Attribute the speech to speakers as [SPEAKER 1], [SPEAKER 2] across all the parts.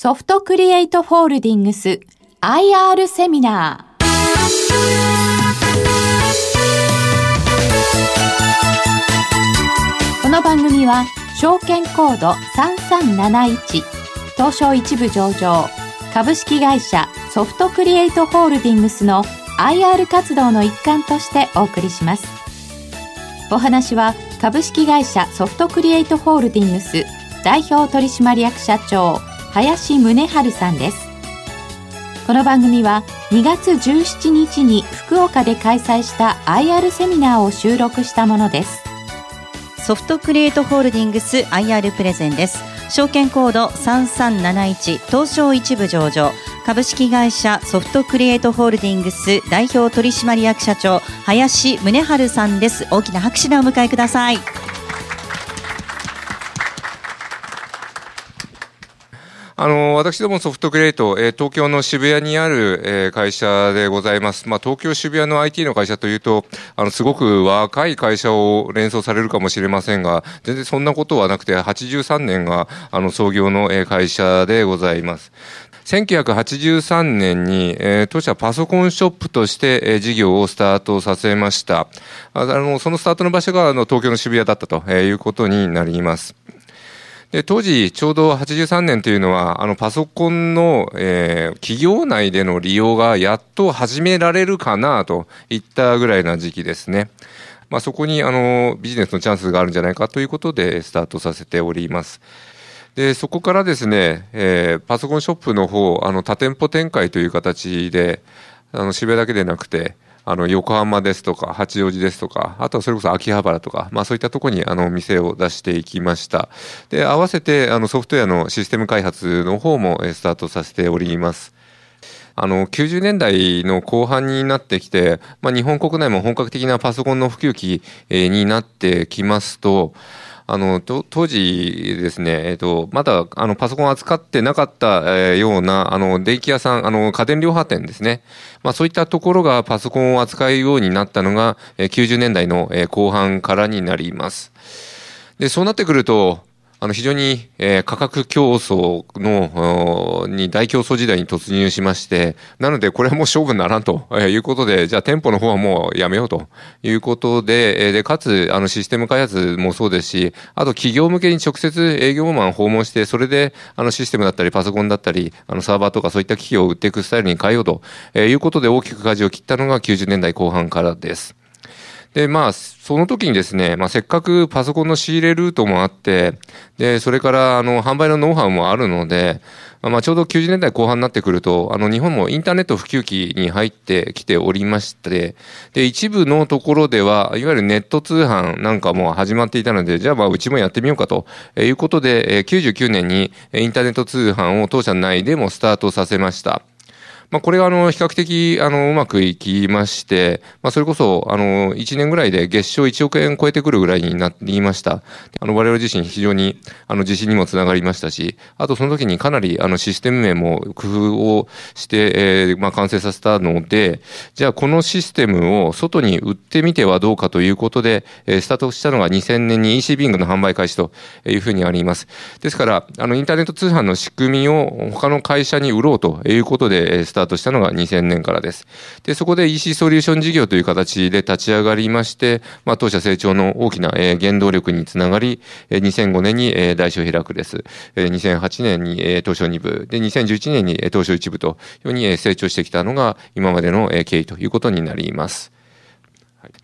[SPEAKER 1] ソフトクリエイトフォールディングス IR セミナー。この番組は証券コード3371東証一部上場株式会社ソフトクリエイトホールディングスの IR 活動の一環としてお送りします。お話は株式会社ソフトクリエイトホールディングス代表取締役社長林宗春さんです。この番組は2月17日に福岡で開催した IR セミナーを収録したものです。
[SPEAKER 2] ソフトクリエイトホールディングス IR プレゼンです。証券コード3371東証一部上場。株式会社ソフトクリエイトホールディングス代表取締役社長林宗春さんです。大きな拍手でお迎えください。
[SPEAKER 3] あの、私どもソフトクリエイト、えー、東京の渋谷にある、えー、会社でございます。まあ、東京渋谷の IT の会社というと、あの、すごく若い会社を連想されるかもしれませんが、全然そんなことはなくて、83年が、あの、創業の、えー、会社でございます。1983年に、えー、当社パソコンショップとして、えー、事業をスタートさせました。あの、そのスタートの場所が、あの、東京の渋谷だったということになります。で当時ちょうど83年というのはあのパソコンの、えー、企業内での利用がやっと始められるかなといったぐらいな時期ですね。まあ、そこにあのビジネスのチャンスがあるんじゃないかということでスタートさせております。でそこからですね、えー、パソコンショップの方あの多店舗展開という形であの渋谷だけでなくてあの横浜ですとか八王子ですとかあとはそれこそ秋葉原とか、まあ、そういったとこにあの店を出していきました。で合わせてあのソフトウェアのシステム開発の方もスタートさせております。あの90年代の後半になってきて、まあ、日本国内も本格的なパソコンの普及期になってきますとあの当時ですね、えっ、と、まだあのパソコンを扱ってなかった、えー、ようなあの電気屋さん、あの家電量販店ですね、まあ、そういったところがパソコンを扱うようになったのが、えー、90年代の、えー、後半からになります。で、そうなってくると、あの非常に、えー、価格競争のに大競争時代に突入しましてなのでこれはもう勝負にならんということでじゃあ店舗の方はもうやめようということででかつあのシステム開発もそうですしあと企業向けに直接営業マン訪問してそれであのシステムだったりパソコンだったりあのサーバーとかそういった機器を売っていくスタイルに変えようということで大きく舵を切ったのが90年代後半からです。で、まあ、その時にですね、まあ、せっかくパソコンの仕入れルートもあって、で、それから、あの、販売のノウハウもあるので、まあ、ちょうど90年代後半になってくると、あの、日本もインターネット普及期に入ってきておりまして、で、一部のところでは、いわゆるネット通販なんかも始まっていたので、じゃあまあ、うちもやってみようかということで、99年にインターネット通販を当社内でもスタートさせました。まあ、これがあの比較的あのうまくいきまして、まあ、それこそあの1年ぐらいで月賞1億円超えてくるぐらいになりました。あの我々自身非常にあの自信にもつながりましたし、あとその時にかなりあのシステム面も工夫をして、えー、まあ完成させたので、じゃあこのシステムを外に売ってみてはどうかということで、えー、スタートしたのが2000年に EC ビングの販売開始というふうにあります。ですから、あのインターネット通販の仕組みを他の会社に売ろうということで、スタタートしたのが2000年からです。で、そこで EC ソリューション事業という形で立ち上がりまして、まあ、当社成長の大きな、え原動力につながり、え2005年に、え大小開くです。え2008年に、え東証2部、で、2011年に、え東証1部というように、え成長してきたのが今までの、え経緯ということになります。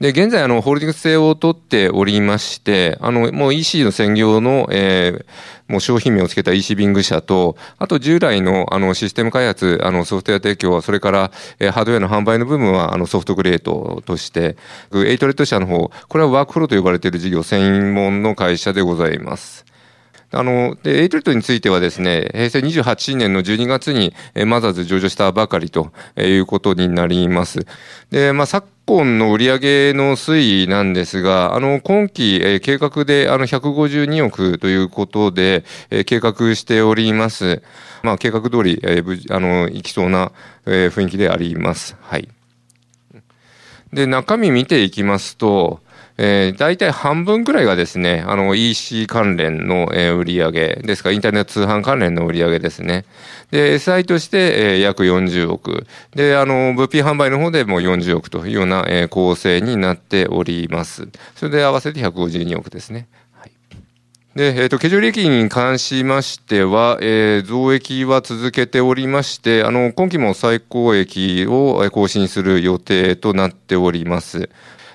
[SPEAKER 3] で、現在、あの、ホールディングス制を取っておりまして、あの、もう EC の専業の、えー、もう商品名を付けた EC ビング社と、あと従来の、あの、システム開発、あの、ソフトウェア提供、それから、えー、ハードウェアの販売の部分は、あの、ソフトクリエイトとして、エイトレッド社の方、これはワークフローと呼ばれている事業専門の会社でございます。あの、で、エイトレッドについてはですね、平成28年の12月に、えマザーズ上場したばかりということになります。で、まあ、昨今の売上の推移なんですが、あの、今期、え計画で、あの、152億ということで、え計画しております。まあ、計画通り、えあの、いきそうな、え雰囲気であります。はい。で、中身見ていきますと、えー、大体半分ぐらいがですね、あの EC 関連の、えー、売上ですから、インターネット通販関連の売り上げですね。で、SI として、えー、約40億。で、あの、物品販売の方でも40億というような、えー、構成になっております。それで合わせて152億ですね。で、えっ、ー、と、経常利益に関しましては、えー、増益は続けておりまして、あの、今期も最高益を更新する予定となっております。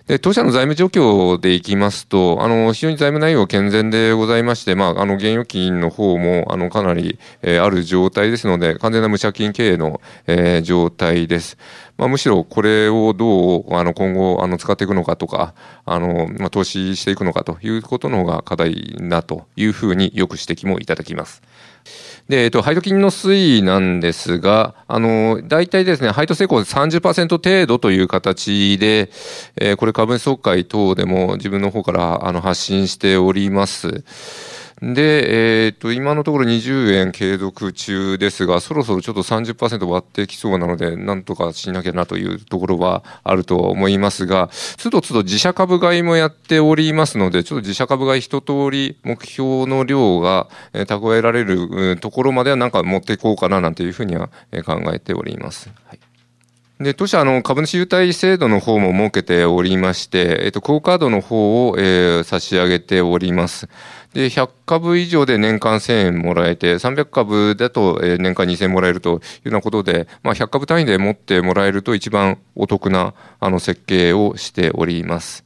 [SPEAKER 3] で、当社の財務状況でいきますと、あの、非常に財務内容健全でございまして、まあ、あの、現預金の方も、あの、かなり、えー、ある状態ですので、完全な無借金経営の、えー、状態です。まあ、むしろこれをどう、あの、今後、あの、使っていくのかとか、あの、まあ、投資していくのかということの方が課題だというふうによく指摘もいただきます。で、えっと、配当金の推移なんですが、あの、大体ですね、配当成功30%程度という形で、えー、これ株主総会等でも自分の方からあの発信しております。で、えっ、と、今のところ20円継続中ですが、そろそろちょっと30%割ってきそうなので、なんとかしなきゃなというところはあると思いますが、つどつど自社株買いもやっておりますので、ちょっと自社株買い一通り目標の量が蓄えられるところまではなんか持っていこうかななんていうふうには考えております。はいで、当社、あの、株主優待制度の方も設けておりまして、えっと、クオカードの方を、えー、差し上げております。で、100株以上で年間1000円もらえて、300株だと年間2000円もらえるというようなことで、まあ、100株単位で持ってもらえると一番お得なあの設計をしております。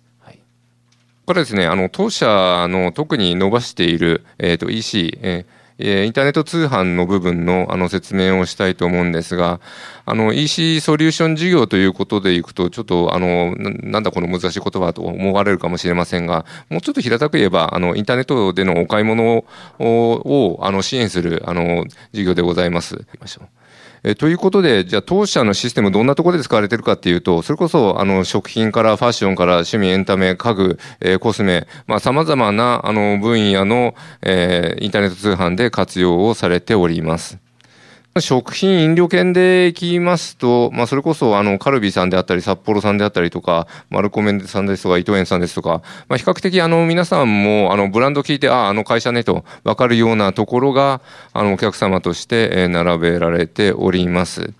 [SPEAKER 3] これですね、あの、当社の特に伸ばしている、えっ、ー、と、EC、えーえインターネット通販の部分のあの説明をしたいと思うんですが、あの EC ソリューション事業ということでいくと、ちょっとあのなんだこの難しい言葉と思われるかもしれませんが、もうちょっと平たく言えば、あのインターネットでのお買い物をあの支援するあの事業でございます。えということで、じゃあ当社のシステムどんなところで使われてるかっていうと、それこそあの食品からファッションから趣味エンタメ、家具、えー、コスメ、まあ様々なあの分野の、えー、インターネット通販で活用をされております。食品飲料券で聞きますと、まあ、それこそ、あの、カルビーさんであったり、札幌さんであったりとか、マルコメンさんですとか、伊藤園さんですとか、まあ、比較的、あの、皆さんも、あの、ブランド聞いて、ああ、あの会社ね、とわかるようなところが、あの、お客様として、並べられております。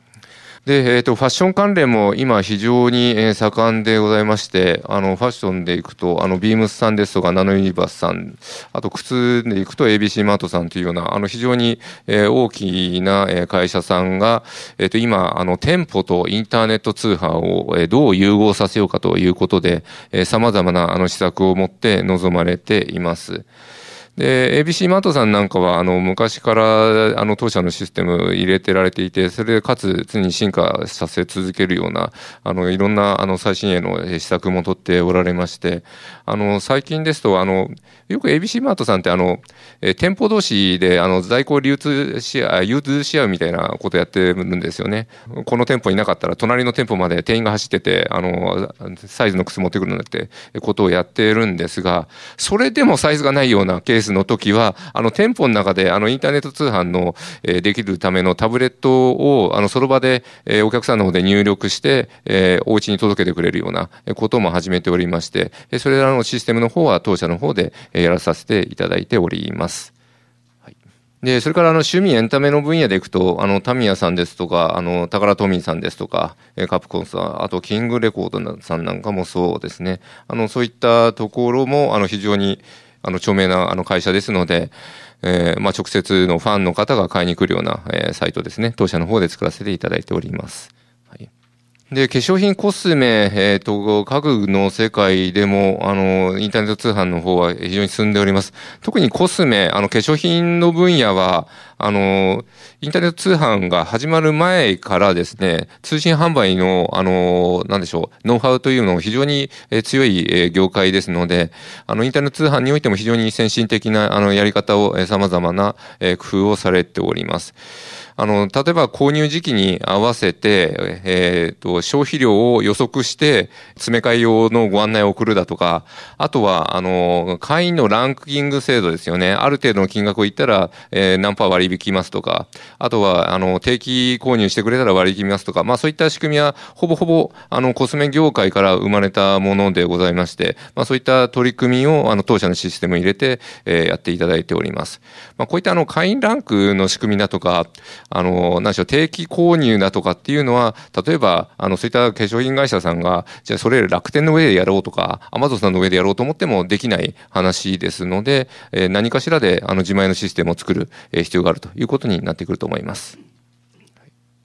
[SPEAKER 3] で、えっ、ー、と、ファッション関連も今非常に、盛んでございまして、あの、ファッションでいくと、あの、ビームスさんですとか、ナノユニバースさん、あと靴でいくと ABC マートさんというような、あの、非常に、え、大きな、会社さんが、えっ、ー、と、今、あの、店舗とインターネット通販を、どう融合させようかということで、えー、様々な、あの、施策を持って臨まれています。で、ABC マートさんなんかは、あの、昔から、あの、当社のシステム入れてられていて、それでかつ常に進化させ続けるような、あの、いろんな、あの、最新鋭の施策も取っておられまして、あの、最近ですと、あの、よく ABC マートさんって、あの、え店舗同士で、あの、在庫流通し合う、融通し合うみたいなことやってるんですよね。この店舗いなかったら、隣の店舗まで店員が走ってて、あの、サイズの靴持ってくるなんてことをやってるんですが、それでもサイズがないようなケーススの時は、あの店舗の中であのインターネット通販の、えー、できるためのタブレットをあのその場で、えー、お客さんの方で入力して、えー、お家に届けてくれるようなことも始めておりまして、それらのシステムの方は当社の方でやらさせていただいております。で、それからあの趣味エンタメの分野でいくと、あの、タミヤさんですとか、あの、タカラトミーさんですとか、カプコンさん、あとキングレコードさんなんかもそうですね。あの、そういったところも、あの、非常に、あの、著名なあの会社ですので、えー、まあ、直接のファンの方が買いに来るような、えー、サイトですね。当社の方で作らせていただいております。で、化粧品、コスメ、えっ、ー、と、家具の世界でも、あの、インターネット通販の方は非常に進んでおります。特にコスメ、あの、化粧品の分野は、あの、インターネット通販が始まる前からですね、通信販売の、あの、なんでしょう、ノウハウというのを非常に強い業界ですので、あの、インターネット通販においても非常に先進的な、あの、やり方を、様々な工夫をされております。あの、例えば購入時期に合わせて、えっ、ー、と、消費量を予測して、詰め替え用のご案内を送るだとか、あとは、あの、会員のランキング制度ですよね。ある程度の金額を言ったら、えー、何パー割引きますとか、あとは、あの、定期購入してくれたら割り引きますとか、まあそういった仕組みは、ほぼほぼ、あの、コスメ業界から生まれたものでございまして、まあそういった取り組みを、あの、当社のシステムに入れて、えー、やっていただいております。まあこういったあの、会員ランクの仕組みだとか、あの、何でしょう、定期購入だとかっていうのは、例えば、あの、そういった化粧品会社さんが、じゃあそれ楽天の上でやろうとか、アマゾンさんの上でやろうと思ってもできない話ですので、えー、何かしらで、あの、自前のシステムを作る、え、必要があるということになってくると思います。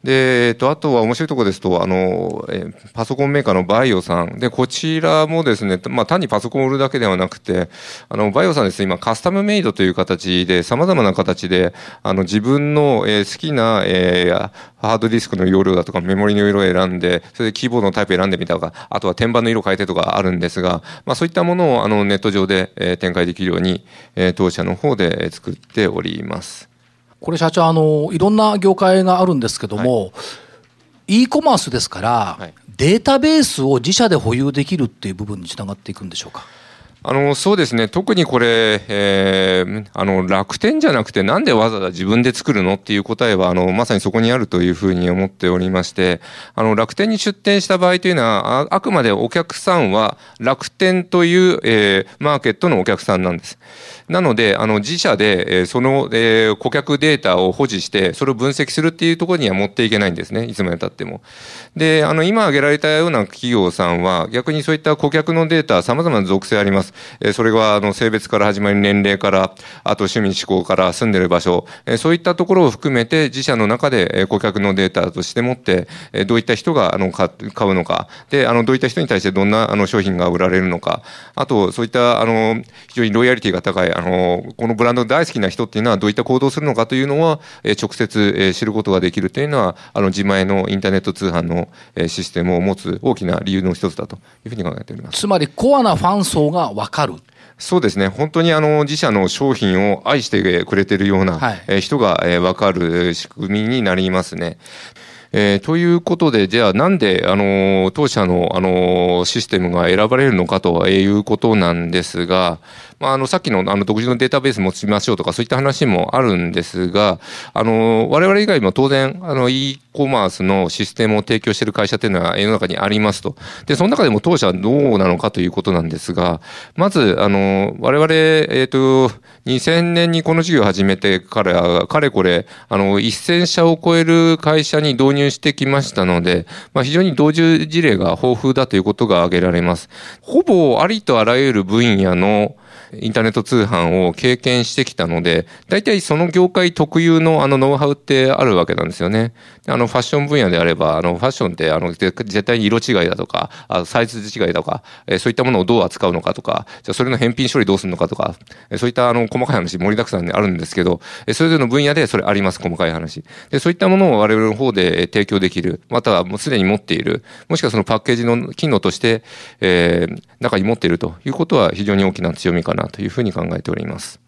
[SPEAKER 3] で、えっと、あとは面白いところですと、あの、えパソコンメーカーのバイオさん。で、こちらもですね、まあ、単にパソコンを売るだけではなくて、あの、バイオさんですね、今、カスタムメイドという形で、様々な形で、あの、自分の、え、好きな、えー、ハードディスクの容量だとか、メモリの色を選んで、それでキーボードのタイプ選んでみたとか、あとは天板の色変えてとかあるんですが、まあ、そういったものを、あの、ネット上で、え、展開できるように、え、当社の方で作っております。
[SPEAKER 4] これ社長、あの、いろんな業界があるんですけども、はい e コマースですから、はい、データベースを自社で保有できるっていう部分につながっていくんでしょうか？
[SPEAKER 3] あのそうですね特にこれ、えー、あの楽天じゃなくてなんでわざわざ自分で作るのっていう答えはあのまさにそこにあるというふうに思っておりましてあの楽天に出店した場合というのはああくまでお客さんは楽天という、えー、マーケットのお客さんなんです。なので、あの、自社で、えその、え顧客データを保持して、それを分析するっていうところには持っていけないんですね。いつまでたっても。で、あの、今挙げられたような企業さんは、逆にそういった顧客のデータ、様々な属性あります。えそれは、あの、性別から始まり、年齢から、あと趣味思考から住んでる場所、えそういったところを含めて、自社の中で、え顧客のデータとして持って、えどういった人が、あの、買うのか、で、あの、どういった人に対してどんな、あの、商品が売られるのか、あと、そういった、あの、非常にロイヤリティが高い、あの、このブランド大好きな人っていうのはどういった行動をするのかというのは、え直接、え知ることができるというのは、あの、自前のインターネット通販の、えシステムを持つ大きな理由の一つだというふうに考えております。
[SPEAKER 4] つまり、コアなファン層がわかる？
[SPEAKER 3] そうですね。本当にあの、自社の商品を愛してくれてるような、はい、え人が、えわかる仕組みになりますね。えー、ということで、じゃあなんで、あの、当社の、あの、システムが選ばれるのかということなんですが、まあ、あの、さっきの、あの、独自のデータベース持ちましょうとか、そういった話もあるんですが、あの、我々以外も当然、あの、e コマースのシステムを提供している会社っていうのは世の中にありますと。で、その中でも当社はどうなのかということなんですが、まず、あの、我々、えっ、ー、と、2000年にこの事業を始めてから、かれこれ、あの、1000社を超える会社に導入してきましたので、まあ、非常に同時事例が豊富だということが挙げられます。ほぼありとあらゆる分野のインターネット通販を経験してきたので、大体その業界特有のあのノウハウってあるわけなんですよね。あのファッション分野であれば、あのファッションってあの絶対に色違いだとか、あサイズ違いだとか、えそういったものをどう扱うのかとか、じゃそれの返品処理どうするのかとか、えそういったあの細かい話盛りだくさんであるんですけど、えそれぞれの分野でそれあります、細かい話。で、そういったものを我々の方で提供できる、またはもうすでに持っている、もしくはそのパッケージの機能として、えー、中に持っているということは非常に大きな強みかななというふうに考えております。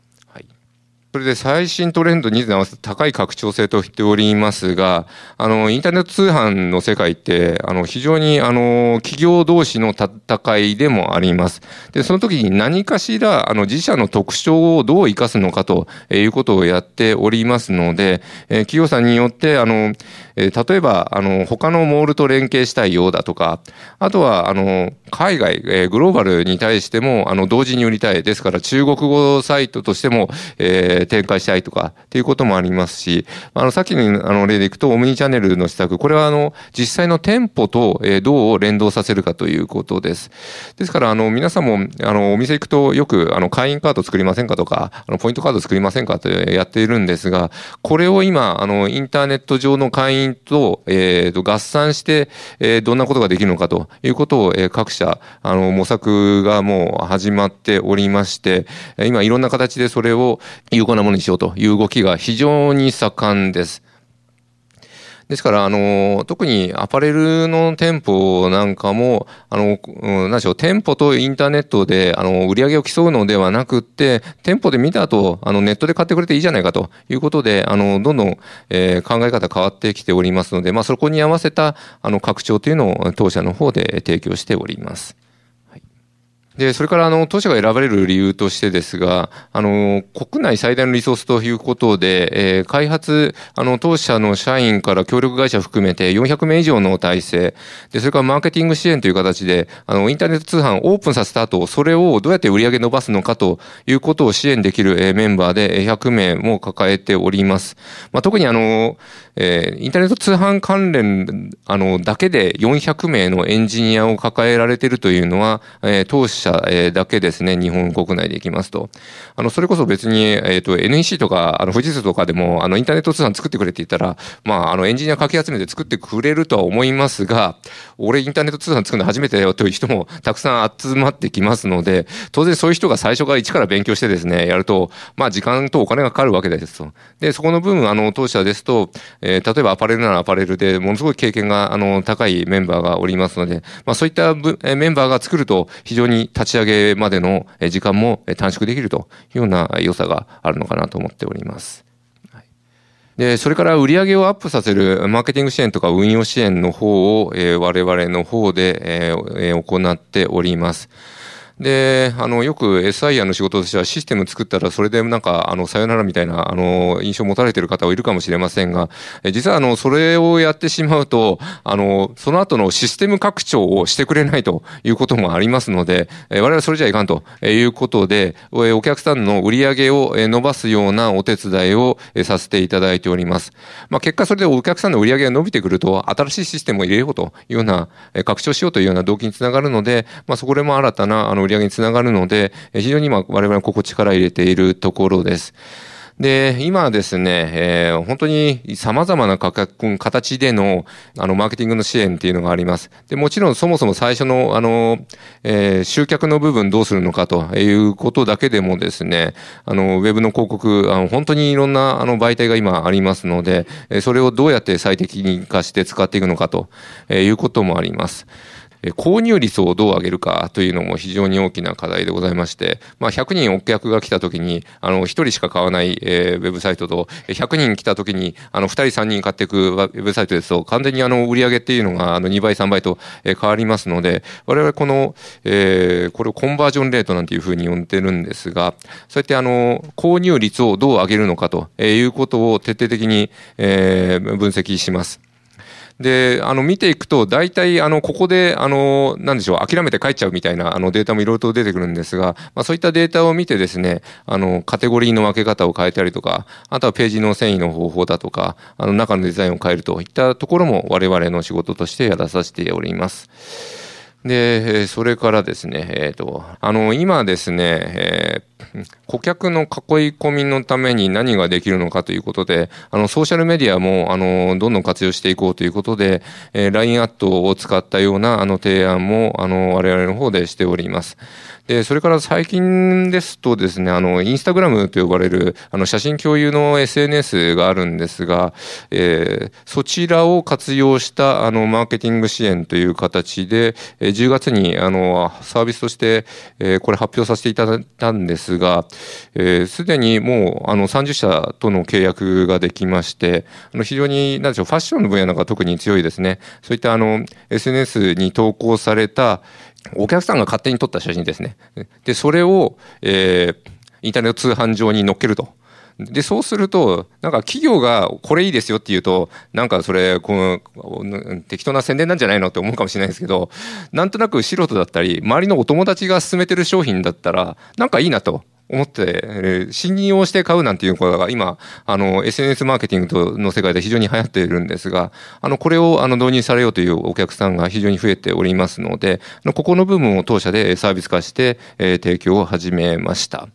[SPEAKER 3] それで最新トレンドに合わせて高い拡張性と言っておりますが、あの、インターネット通販の世界って、あの、非常に、あの、企業同士の戦いでもあります。で、その時に何かしら、あの、自社の特徴をどう活かすのかということをやっておりますので、え企業さんによって、あの、え例えば、あの、他のモールと連携したいようだとか、あとは、あの、海外、えグローバルに対しても、あの、同時に売りたい。ですから、中国語サイトとしても、えー展開したいとかっていうこともありますし、あの、さっきのあの例でいくと、オムニチャンネルの施策、これはあの、実際の店舗と、えどう連動させるかということです。ですから、あの、皆さんも、あの、お店行くとよく、あの、会員カード作りませんかとか、あの、ポイントカード作りませんかってやっているんですが、これを今、あの、インターネット上の会員と、えっ、ー、と、合算して、えー、どんなことができるのかということを、えー、各社、あの、模索がもう始まっておりまして、今いろんな形でそれを有効なものにしようという動きが非常に盛んです。ですから、あの、特にアパレルの店舗なんかも、あの、何でしょう、店舗とインターネットで、あの、売り上げを競うのではなくって、店舗で見た後、あの、ネットで買ってくれていいじゃないかということで、あの、どんどん、えー、考え方変わってきておりますので、まあ、そこに合わせた、あの、拡張というのを当社の方で提供しております。で、それからあの、当社が選ばれる理由としてですが、あの、国内最大のリソースということで、えー、開発、あの、当社の社員から協力会社含めて400名以上の体制、で、それからマーケティング支援という形で、あの、インターネット通販オープンさせた後、それをどうやって売り上げ伸ばすのかということを支援できる、えー、メンバーで100名も抱えております。まあ、特にあの、えー、インターネット通販関連、あの、だけで400名のエンジニアを抱えられているというのは、えー、当社社、えだけですね、日本国内でいきますと。あの、それこそ別に、えっ、ー、と、NEC とか、あの、富士通とかでも、あの、インターネット通販作ってくれって言ったら、まあ、あの、エンジニアかき集めて作ってくれるとは思いますが、俺インターネット通販作るの初めてだよという人も たくさん集まってきますので、当然そういう人が最初から一から勉強してですね、やると、まあ、時間とお金がかかるわけですと。で、そこの部分、あの、当社ですと、えー、例えばアパレルならアパレルで、ものすごい経験が、あの、高いメンバーがおりますので、まあ、そういったメンバーが作ると、非常に立ち上げまでの時間も短縮できるというような良さがあるのかなと思っております。で、それから売り上げをアップさせるマーケティング支援とか運用支援の方を、えー、我々の方で、えー、行っております。で、あの、よく SIR の仕事としてはシステム作ったらそれでなんか、あの、さよならみたいな、あの、印象を持たれている方はいるかもしれませんが、実はあの、それをやってしまうと、あの、その後のシステム拡張をしてくれないということもありますので、我々それじゃいかんということで、お客さんの売り上げを伸ばすようなお手伝いをさせていただいております。まあ、結果それでお客さんの売り上げが伸びてくると、新しいシステムを入れようというような、拡張しようというような動機につながるので、まあ、そこでも新たな、あの、り上げにつながるので、非常に今我々ここ力入れているところです。で、今ですね、えー、本当に様々な価格、形での、あの、マーケティングの支援っていうのがあります。で、もちろんそもそも最初の、あの、えー、集客の部分どうするのかということだけでもですね、あの、ウェブの広告、あの、本当にいろんな、あの、媒体が今ありますので、それをどうやって最適化して使っていくのかということもあります。購入率をどう上げるかというのも非常に大きな課題でございまして、まあ、100人お客が来た時に、あの、1人しか買わない、えー、ウェブサイトと、100人来た時に、あの、2人3人買っていくウェブサイトですと、完全にあの、売り上げっていうのが、あの、2倍3倍と、変わりますので、我々この、えー、これをコンバージョンレートなんていうふうに呼んでるんですが、そうやってあの、購入率をどう上げるのかということを徹底的に、えー、分析します。で、あの、見ていくと、大体、あの、ここで、あの、なんでしょう、諦めて帰っちゃうみたいな、あの、データもいろいろと出てくるんですが、まあ、そういったデータを見てですね、あの、カテゴリーの分け方を変えたりとか、あとはページの遷移の方法だとか、あの、中のデザインを変えるといったところも我々の仕事としてやらさせております。で、それからですね、えっ、ー、と、あの、今ですね、えー、顧客の囲い込みのために何ができるのかということで、あの、ソーシャルメディアも、あの、どんどん活用していこうということで、えー、LINE アットを使ったような、あの、提案も、あの、我々の方でしております。で、それから最近ですとですね、あの、インスタグラムと呼ばれる、あの、写真共有の SNS があるんですが、えー、そちらを活用した、あの、マーケティング支援という形で、えー、10月に、あの、サービスとして、えー、これ発表させていただいたんですが、えす、でにもう、あの、30社との契約ができまして、あの、非常に、なんでしょう、ファッションの分野なんか特に強いですね。そういった、あの、SNS に投稿された、お客さんが勝手に撮った写真ですね。で、それを、えー、インターネット通販上に載っけると。で、そうすると、なんか企業がこれいいですよって言うと、なんかそれ、この、適当な宣伝なんじゃないのって思うかもしれないですけど、なんとなく素人だったり、周りのお友達が勧めてる商品だったら、なんかいいなと。思って、えー、信用して買うなんていうことが今、あの、SNS マーケティングの世界で非常に流行っているんですが、あの、これをあの導入されようというお客さんが非常に増えておりますので、ここの部分を当社でサービス化して、えー、提供を始めました。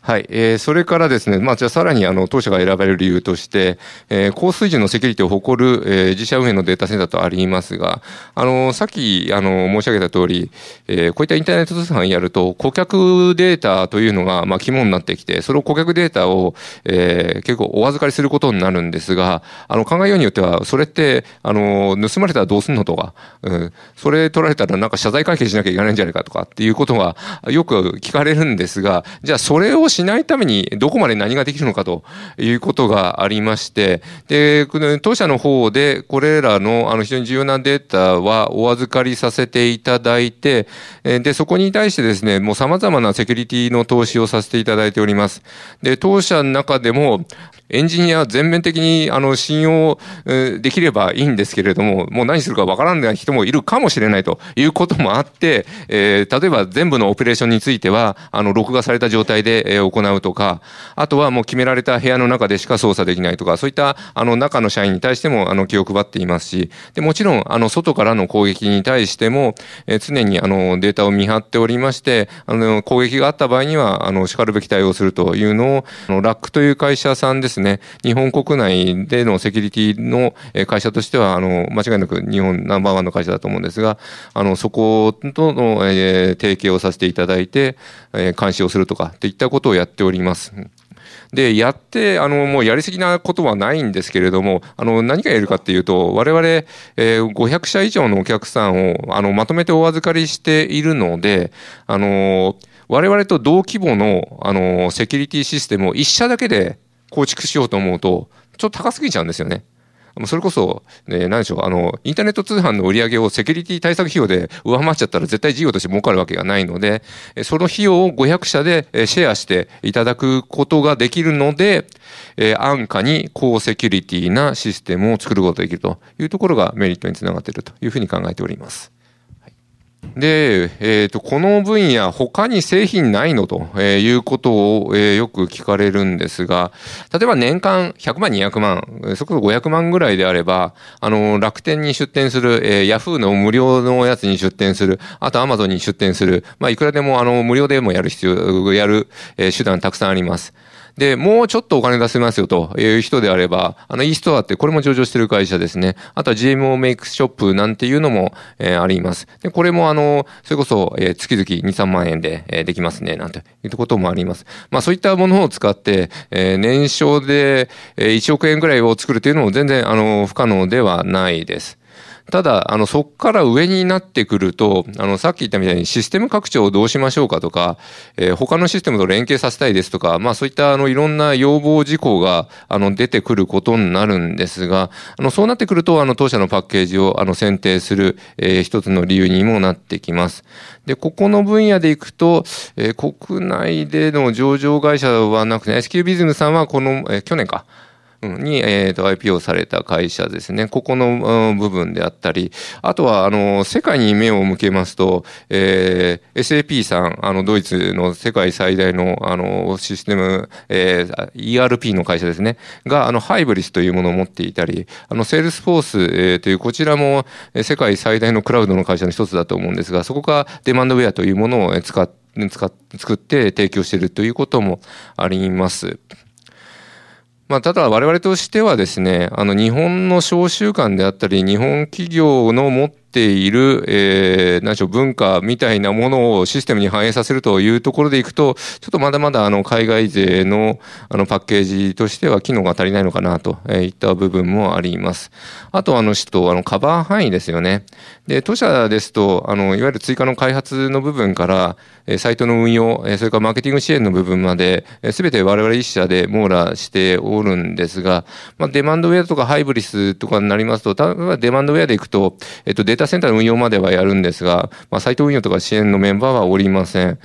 [SPEAKER 3] はい。えー、それからですね、まあ、じゃあさらにあの、当社が選ばれる理由として、えー、高水準のセキュリティを誇る、えー、自社運営のデータセンターとありますが、あの、さっき、あの、申し上げた通り、えー、こういったインターネット通販やると、顧客データというのが、まあ、肝になってきて、その顧客データを、えー、結構お預かりすることになるんですが、あの、考えようによっては、それって、あの、盗まれたらどうすんのとか、うん、それ取られたらなんか謝罪会見しなきゃいけないんじゃないかとかっていうことがよく聞かれるんですが、じゃあそれをしないためにどこまで何ができるのかということがありまして、で、当社の方でこれらのあの非常に重要なデータはお預かりさせていただいて、で、そこに対してですね、もう様々なセキュリティの投資をさせていただいております。で、当社の中でも、エンジニア全面的にあの信用できればいいんですけれども、もう何するかわからない人もいるかもしれないということもあって、えー、例えば全部のオペレーションについては、あの、録画された状態でで行うとか、あとはもう決められた部屋の中でしか操作できないとか、そういったあの中の社員に対してもあの気を配っていますし、でもちろんあの外からの攻撃に対しても、え、常にあのデータを見張っておりまして、あの攻撃があった場合には、あの、叱るべき対応するというのを、あのラックという会社さんですね、日本国内でのセキュリティの会社としては、あの、間違いなく日本ナンバーワンの会社だと思うんですが、あの、そことの、えー、提携をさせていただいて、えー、監視をするとか、といったことをやっております。で、やって、あの、もうやりすぎなことはないんですけれども、あの、何が言えるかっていうと、我々、えー、500社以上のお客さんを、あの、まとめてお預かりしているので、あの、我々と同規模の、あの、セキュリティシステムを一社だけで構築しようと思うと、ちょっと高すぎちゃうんですよね。それこそ、ね、何でしょう、あの、インターネット通販の売り上げをセキュリティ対策費用で上回っちゃったら絶対事業として儲かるわけがないので、その費用を500社でシェアしていただくことができるので、安価に高セキュリティなシステムを作ることができるというところがメリットにつながっているというふうに考えております。で、えっ、ー、と、この分野、他に製品ないの？ということを、えー、よく聞かれるんですが、例えば年間100万、200万、そこそこ500万ぐらいであれば、あの、楽天に出店する、えー、ヤフーの無料のやつに出店する、あとアマゾンに出店する、まあ、いくらでも、あの、無料でもやる必要、やる、えー、手段たくさんあります。で、もうちょっとお金出せますよという人であれば、あの e ストアってこれも上場してる会社ですね。あとは GMO メイクショップなんていうのも、えー、あります。で、これもあの、それこそ、えー、月々2、3万円で、えー、できますね、なんていうこともあります。まあそういったものを使って、えー、年商で、えー、1億円ぐらいを作るというのも全然あの、不可能ではないです。ただ、あの、そこから上になってくると、あの、さっき言ったみたいにシステム拡張をどうしましょうかとか、えー、他のシステムと連携させたいですとか、まあそういったあの、いろんな要望事項が、あの、出てくることになるんですが、あの、そうなってくると、あの、当社のパッケージを、あの、選定する、えー、一つの理由にもなってきます。で、ここの分野でいくと、えー、国内での上場会社はなくて、SQ ビズムさんはこの、えー、去年か、に、えーと、IPO された会社ですね。ここの部分であったり、あとは、あの、世界に目を向けますと、えー、SAP さん、あの、ドイツの世界最大の、あの、システム、えー、ERP の会社ですね。が、あの、ハイブリスというものを持っていたり、あの、セールスフォース、えー、という、こちらも、世界最大のクラウドの会社の一つだと思うんですが、そこがデマンドウェアというものを使って、使っ作って提供しているということもあります。まあ、ただ我々としてはですね、あの日本の商習慣であったり、日本企業の持ってている、えー、何でしょう、文化みたいなものをシステムに反映させるというところでいくと、ちょっとまだまだあの海外勢のあのパッケージとしては機能が足りないのかなといった部分もあります。あとあの、しとあのカバー範囲ですよね。で、当社ですと、あの、いわゆる追加の開発の部分から、サイトの運用、それからマーケティング支援の部分まで、すべて我々一社で網羅しておるんですが、まあ、デマンドウェアとかハイブリスとかになりますと、例えばデマンドウェアでいくと、えっと、データターセンターの運用まではやるんですが、まあ、サイト運用とか支援のメンバーはおりません。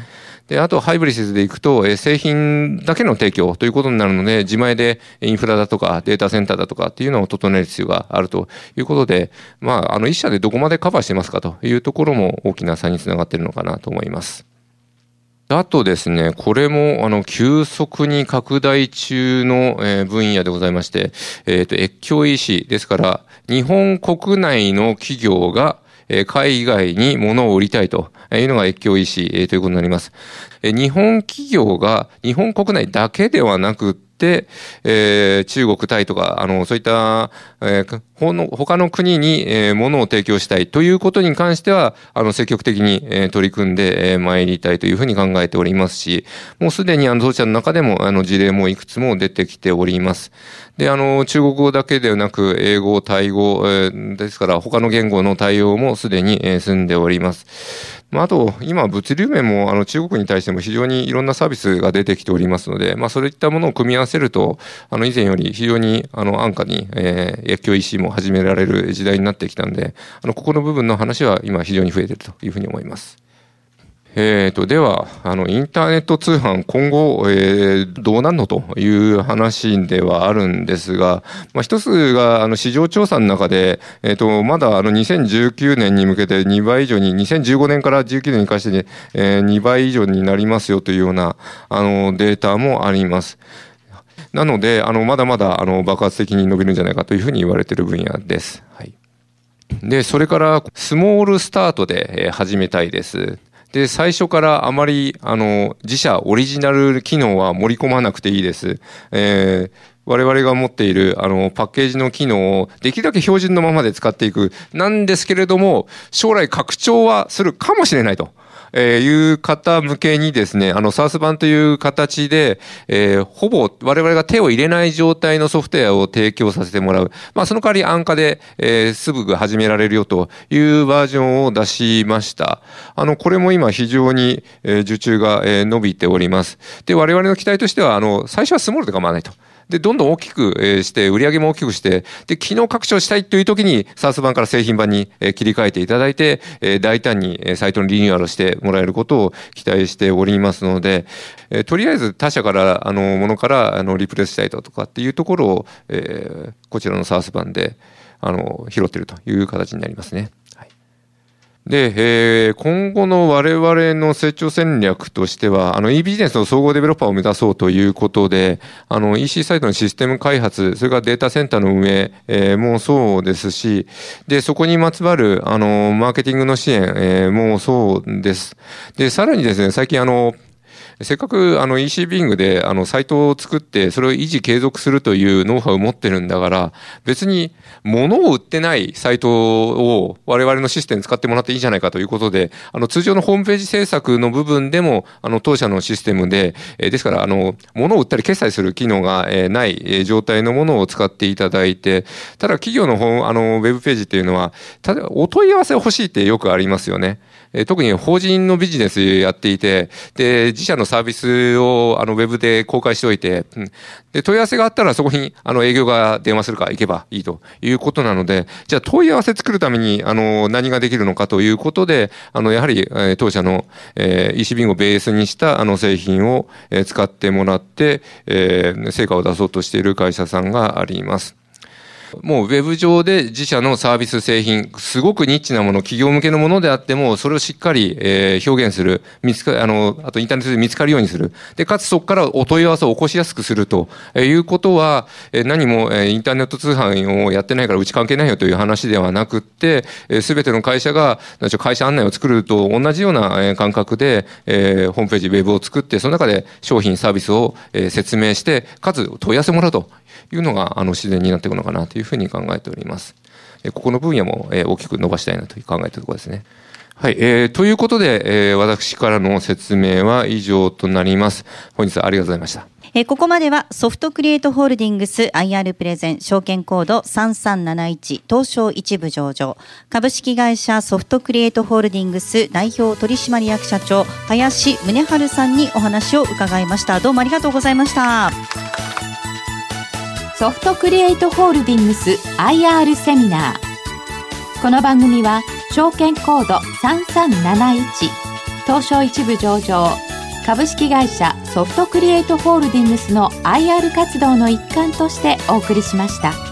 [SPEAKER 3] で、あとハイブリシスでいくと、え製品だけの提供ということになるので、自前でインフラだとかデータセンターだとかっていうのを整える必要があるということで、まあ、あの、一社でどこまでカバーしてますかというところも大きな差につながっているのかなと思います。あとですね、これも、あの、急速に拡大中の、え分野でございまして、えっ、ー、と、越境 EC ですから、日本国内の企業が、え海外に物を売りたいというのが越境 EC、えということになります。え日本企業が日本国内だけではなく、えー、中国、タイとか、あの、そういった、えー、ほの他の国に、えー、物を提供したいということに関しては、あの、積極的に、えー、取り組んで、えー、参りたいというふうに考えておりますし、もうすでに、あの、当社の中でも、あの、事例もいくつも出てきております。で、あの、中国語だけではなく、英語、タイ語、えー、ですから、他の言語の対応もすでに、えー、済んでおります。まあ、あと、今、物流面も、あの、中国に対しても非常にいろんなサービスが出てきておりますので、まあ、そういったものを組み合わせると、あの、以前より非常に、あの、安価に、えー、越境 EC も始められる時代になってきたんで、あの、ここの部分の話は今非常に増えているというふうに思います。えーと、では、あの、インターネット通販今後、えー、どうなるのという話ではあるんですが、まあ、一つが、あの、市場調査の中で、えーと、まだあの、2019年に向けて2倍以上に、2015年から19年に関して、えー、2倍以上になりますよというような、あの、データもあります。なので、あの、まだまだ、あの、爆発的に伸びるんじゃないかというふうに言われている分野です。はい。で、それから、スモールスタートで始めたいです。で、最初からあまり、あの、自社オリジナル機能は盛り込まなくていいです。えー、我々が持っているあのパッケージの機能をできるだけ標準のままで使っていくなんですけれども将来拡張はするかもしれないと。えー、いう方向けにですね、あの、サース版という形で、えー、ほぼ我々が手を入れない状態のソフトウェアを提供させてもらう。まあ、その代わり安価で、えー、すぐ始められるよというバージョンを出しました。あの、これも今非常に、えー、受注が、えー、伸びております。で、我々の期待としては、あの、最初はスモールで構わないと。で、どんどん大きくして、売り上げも大きくして、で、機能拡張したいという時に、サース版から製品版に切り替えていただいて、大胆にサイトのリニューアルしてもらえることを期待しておりますので、とりあえず他社から、あの、ものから、あの、リプレイスしたいだとかっていうところを、え、こちらのサース版で、あの、拾ってるという形になりますね。で、えー、今後の我々の成長戦略としては、あの e ビジネスの総合デベロッパーを目指そうということで、あの EC サイトのシステム開発、それからデータセンターの運営、えー、もそうですし、で、そこにまつわる、あの、マーケティングの支援、えー、もそうです。で、さらにですね、最近あの、せっかくあの EC ビングであのサイトを作ってそれを維持継続するというノウハウを持ってるんだから別に物を売ってないサイトを我々のシステム使ってもらっていいじゃないかということであの通常のホームページ制作の部分でもあの当社のシステムで、えですからあの物を売ったり決済する機能が、えない状態のものを使っていただいてただ企業のあのウェブページっていうのはただお問い合わせ欲しいってよくありますよね。え特に法人のビジネスやっていて、で、自社のサービスをあのウェブで公開しておいて、うん、で、問い合わせがあったらそこにあの営業が電話するか行けばいいということなので、じゃあ問い合わせ作るためにあの何ができるのかということで、あのやはり、え当社の、えー、EC ビンをベースにしたあの製品を、え使ってもらって、え、成果を出そうとしている会社さんがあります。もうウェブ上で自社のサービス製品、すごくニッチなもの、企業向けのものであっても、それをしっかり、えー、表現する、見つか、あの、あとインターネットで見つかるようにする。で、かつそこからお問い合わせを起こしやすくするということは、えー、何も、えー、インターネット通販をやってないからうち関係ないよという話ではなくって、す、え、べ、ての会社が、会社案内を作ると同じような感覚で、えー、ホームページ、ウェブを作って、その中で商品、サービスを、えー、説明して、かつ問い合わせもらうというのがあの自然になっていくのかなというふうに考えております。ここの分野も大きく伸ばしたいなという考えているところですね。はい、えー、ということで、えー、私からの説明は以上となります。本日はありがとうございました。
[SPEAKER 2] えー、ここまではソフトクリエイトホールディングス IR プレゼン証券コード3371東証一部上場株式会社ソフトクリエイトホールディングス代表取締役社長林宗春さんにお話を伺いました。どうもありがとうございました。
[SPEAKER 1] ソフトクリエイトホールディングス IR セミナーこの番組は証券コード3371東証一部上場株式会社ソフトクリエイトホールディングスの IR 活動の一環としてお送りしました。